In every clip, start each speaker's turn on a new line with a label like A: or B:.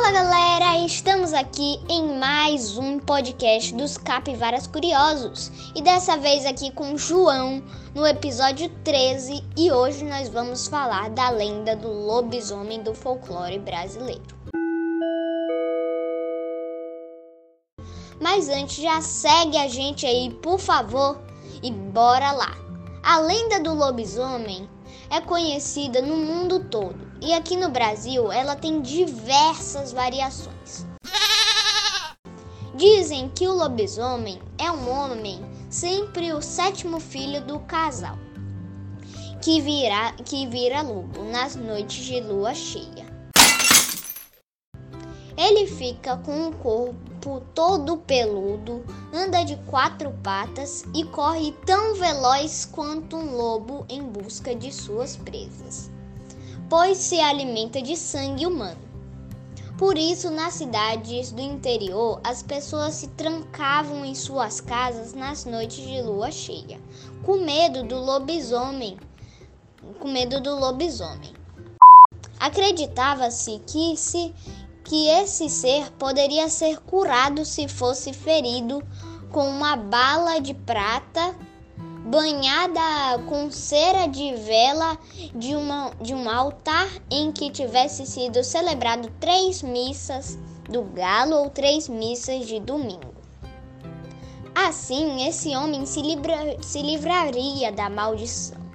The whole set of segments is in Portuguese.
A: Fala galera, estamos aqui em mais um podcast dos Capivaras Curiosos e dessa vez aqui com João no episódio 13 e hoje nós vamos falar da lenda do lobisomem do folclore brasileiro. Mas antes, já segue a gente aí, por favor, e bora lá! A lenda do lobisomem é conhecida no mundo todo e aqui no Brasil ela tem diversas variações. Dizem que o lobisomem é um homem, sempre o sétimo filho do casal, que vira, que vira lobo nas noites de lua cheia. Ele fica com o corpo todo peludo, anda de quatro patas e corre tão veloz quanto um lobo em busca de suas presas pois se alimenta de sangue humano. Por isso, nas cidades do interior, as pessoas se trancavam em suas casas nas noites de lua cheia, com medo do lobisomem. Com medo do lobisomem. Acreditava-se que se que esse ser poderia ser curado se fosse ferido com uma bala de prata banhada com cera de vela de, uma, de um altar em que tivesse sido celebrado três missas do galo ou três missas de domingo. Assim, esse homem se, livra, se livraria da maldição.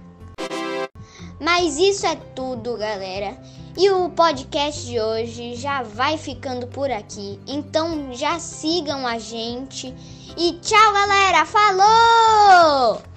A: Mas isso é tudo, galera. E o podcast de hoje já vai ficando por aqui. Então já sigam a gente. E tchau, galera! Falou!